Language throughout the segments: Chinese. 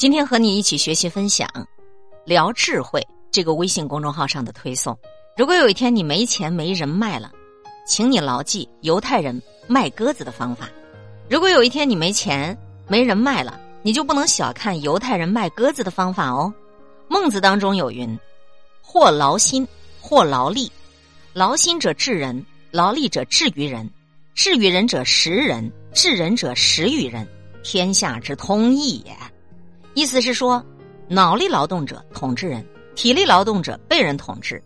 今天和你一起学习分享，聊智慧这个微信公众号上的推送。如果有一天你没钱没人脉了，请你牢记犹太人卖鸽子的方法。如果有一天你没钱没人脉了，你就不能小看犹太人卖鸽子的方法哦。孟子当中有云：“或劳心，或劳力。劳心者治人，劳力者治于人，治于人者食人，治人者食于人。天下之通义也。”意思是说，脑力劳动者统治人，体力劳动者被人统治，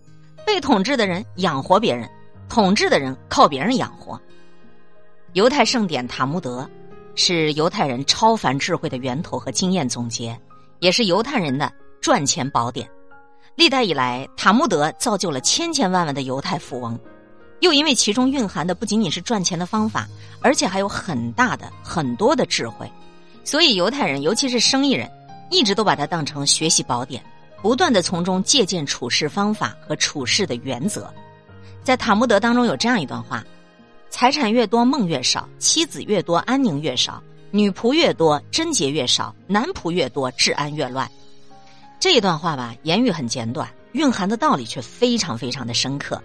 被统治的人养活别人，统治的人靠别人养活。犹太圣典《塔木德》是犹太人超凡智慧的源头和经验总结，也是犹太人的赚钱宝典。历代以来，《塔木德》造就了千千万万的犹太富翁，又因为其中蕴含的不仅仅是赚钱的方法，而且还有很大的很多的智慧。所以，犹太人，尤其是生意人，一直都把它当成学习宝典，不断的从中借鉴处事方法和处事的原则。在塔木德当中有这样一段话：财产越多，梦越少；妻子越多，安宁越少；女仆越多，贞洁越少；男仆越多，治安越乱。这一段话吧，言语很简短，蕴含的道理却非常非常的深刻。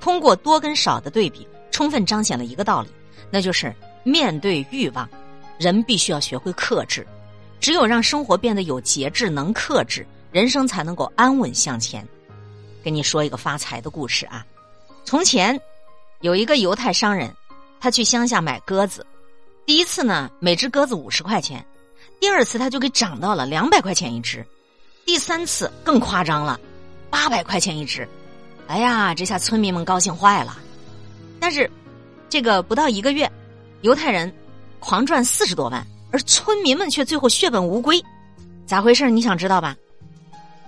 通过多跟少的对比，充分彰显了一个道理，那就是面对欲望。人必须要学会克制，只有让生活变得有节制、能克制，人生才能够安稳向前。跟你说一个发财的故事啊！从前有一个犹太商人，他去乡下买鸽子，第一次呢，每只鸽子五十块钱，第二次他就给涨到了两百块钱一只，第三次更夸张了，八百块钱一只。哎呀，这下村民们高兴坏了。但是这个不到一个月，犹太人。狂赚四十多万，而村民们却最后血本无归，咋回事？你想知道吧？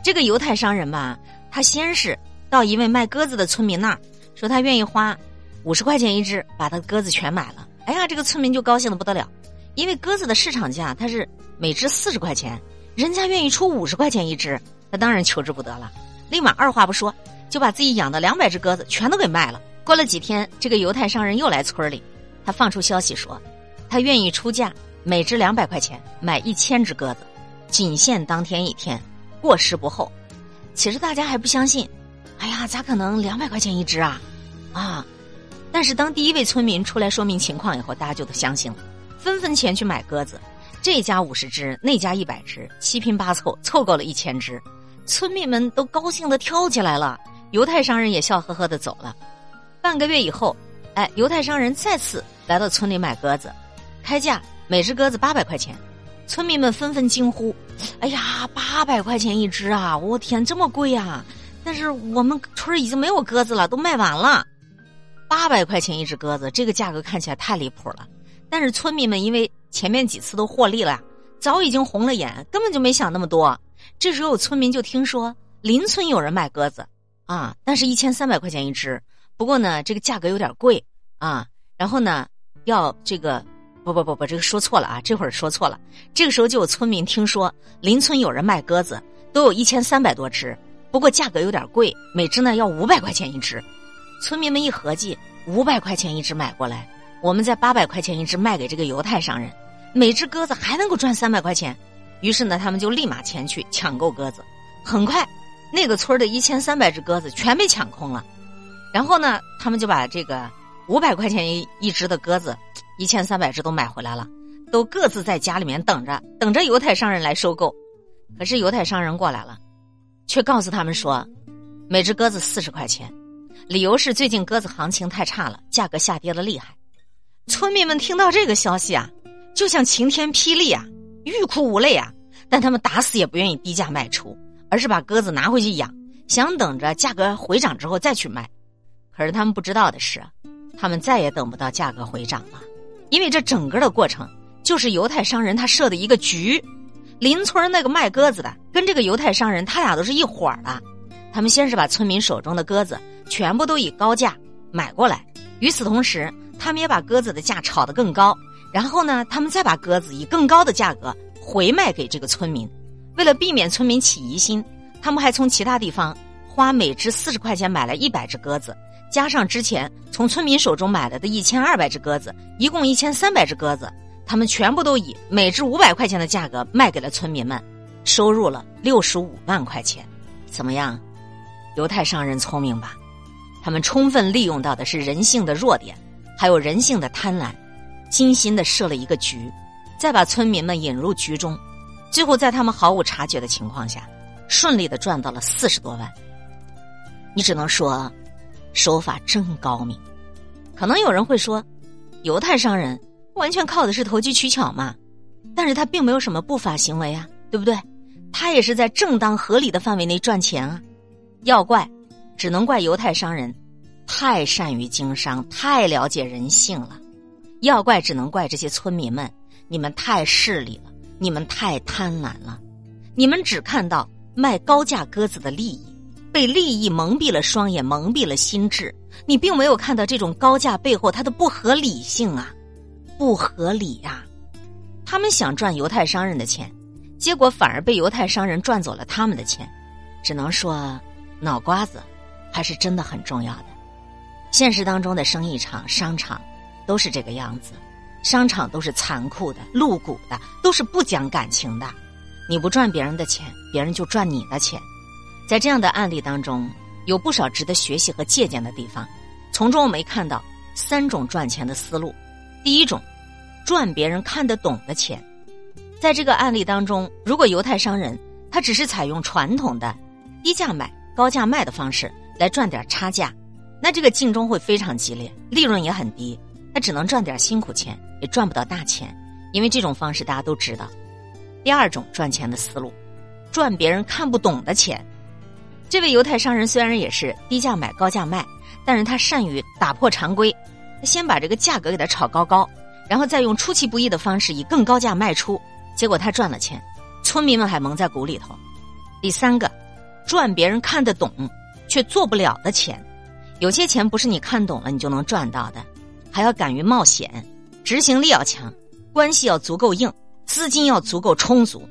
这个犹太商人吧，他先是到一位卖鸽子的村民那儿，说他愿意花五十块钱一只，把他鸽子全买了。哎呀，这个村民就高兴的不得了，因为鸽子的市场价它是每只四十块钱，人家愿意出五十块钱一只，他当然求之不得了，立马二话不说就把自己养的两百只鸽子全都给卖了。过了几天，这个犹太商人又来村里，他放出消息说。他愿意出价每只两百块钱买一千只鸽子，仅限当天一天，过时不候。其实大家还不相信，哎呀，咋可能两百块钱一只啊？啊！但是当第一位村民出来说明情况以后，大家就都相信了，纷纷前去买鸽子。这家五十只，那家一百只，七拼八凑凑够了一千只，村民们都高兴的跳起来了。犹太商人也笑呵呵的走了。半个月以后，哎，犹太商人再次来到村里买鸽子。开价每只鸽子八百块钱，村民们纷纷惊呼：“哎呀，八百块钱一只啊！我天，这么贵呀！”但是我们村已经没有鸽子了，都卖完了。八百块钱一只鸽子，这个价格看起来太离谱了。但是村民们因为前面几次都获利了，早已经红了眼，根本就没想那么多。这时候村民就听说邻村有人卖鸽子啊，但是一千三百块钱一只，不过呢这个价格有点贵啊，然后呢要这个。不不不不，这个说错了啊！这会儿说错了。这个时候就有村民听说邻村有人卖鸽子，都有一千三百多只，不过价格有点贵，每只呢要五百块钱一只。村民们一合计，五百块钱一只买过来，我们在八百块钱一只卖给这个犹太商人，每只鸽子还能够赚三百块钱。于是呢，他们就立马前去抢购鸽子。很快，那个村的一千三百只鸽子全被抢空了。然后呢，他们就把这个五百块钱一一只的鸽子。一千三百只都买回来了，都各自在家里面等着，等着犹太商人来收购。可是犹太商人过来了，却告诉他们说，每只鸽子四十块钱，理由是最近鸽子行情太差了，价格下跌的厉害。村民们听到这个消息啊，就像晴天霹雳啊，欲哭无泪啊，但他们打死也不愿意低价卖出，而是把鸽子拿回去养，想等着价格回涨之后再去卖。可是他们不知道的是，他们再也等不到价格回涨了。因为这整个的过程就是犹太商人他设的一个局，邻村那个卖鸽子的跟这个犹太商人他俩都是一伙儿的，他们先是把村民手中的鸽子全部都以高价买过来，与此同时，他们也把鸽子的价炒得更高，然后呢，他们再把鸽子以更高的价格回卖给这个村民。为了避免村民起疑心，他们还从其他地方花每只四十块钱买了一百只鸽子。加上之前从村民手中买来的一千二百只鸽子，一共一千三百只鸽子，他们全部都以每只五百块钱的价格卖给了村民们。收入了六十五万块钱，怎么样？犹太商人聪明吧？他们充分利用到的是人性的弱点，还有人性的贪婪，精心的设了一个局，再把村民们引入局中，最后在他们毫无察觉的情况下，顺利的赚到了四十多万。你只能说，手法真高明。可能有人会说，犹太商人完全靠的是投机取巧嘛？但是他并没有什么不法行为啊，对不对？他也是在正当合理的范围内赚钱啊。要怪，只能怪犹太商人太善于经商，太了解人性了；要怪，只能怪这些村民们，你们太势利了，你们太贪婪了，你们只看到卖高价鸽子的利益，被利益蒙蔽了双眼，蒙蔽了心智。你并没有看到这种高价背后它的不合理性啊，不合理呀！他们想赚犹太商人的钱，结果反而被犹太商人赚走了他们的钱，只能说。脑瓜子还是真的很重要的。现实当中的生意场、商场都是这个样子，商场都是残酷的、露骨的，都是不讲感情的。你不赚别人的钱，别人就赚你的钱。在这样的案例当中，有不少值得学习和借鉴的地方。从中我们看到三种赚钱的思路：第一种，赚别人看得懂的钱。在这个案例当中，如果犹太商人他只是采用传统的低价买。高价卖的方式来赚点差价，那这个竞争会非常激烈，利润也很低，他只能赚点辛苦钱，也赚不到大钱。因为这种方式大家都知道。第二种赚钱的思路，赚别人看不懂的钱。这位犹太商人虽然也是低价买高价卖，但是他善于打破常规，他先把这个价格给他炒高高，然后再用出其不意的方式以更高价卖出，结果他赚了钱，村民们还蒙在鼓里头。第三个。赚别人看得懂却做不了的钱，有些钱不是你看懂了你就能赚到的，还要敢于冒险，执行力要强，关系要足够硬，资金要足够充足，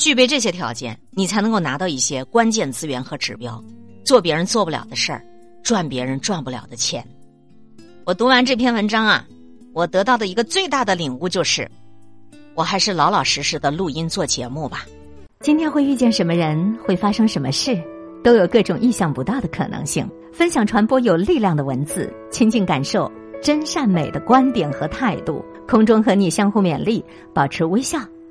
具备这些条件，你才能够拿到一些关键资源和指标，做别人做不了的事儿，赚别人赚不了的钱。我读完这篇文章啊，我得到的一个最大的领悟就是，我还是老老实实的录音做节目吧。今天会遇见什么人，会发生什么事，都有各种意想不到的可能性。分享传播有力量的文字，亲近感受真善美的观点和态度。空中和你相互勉励，保持微笑、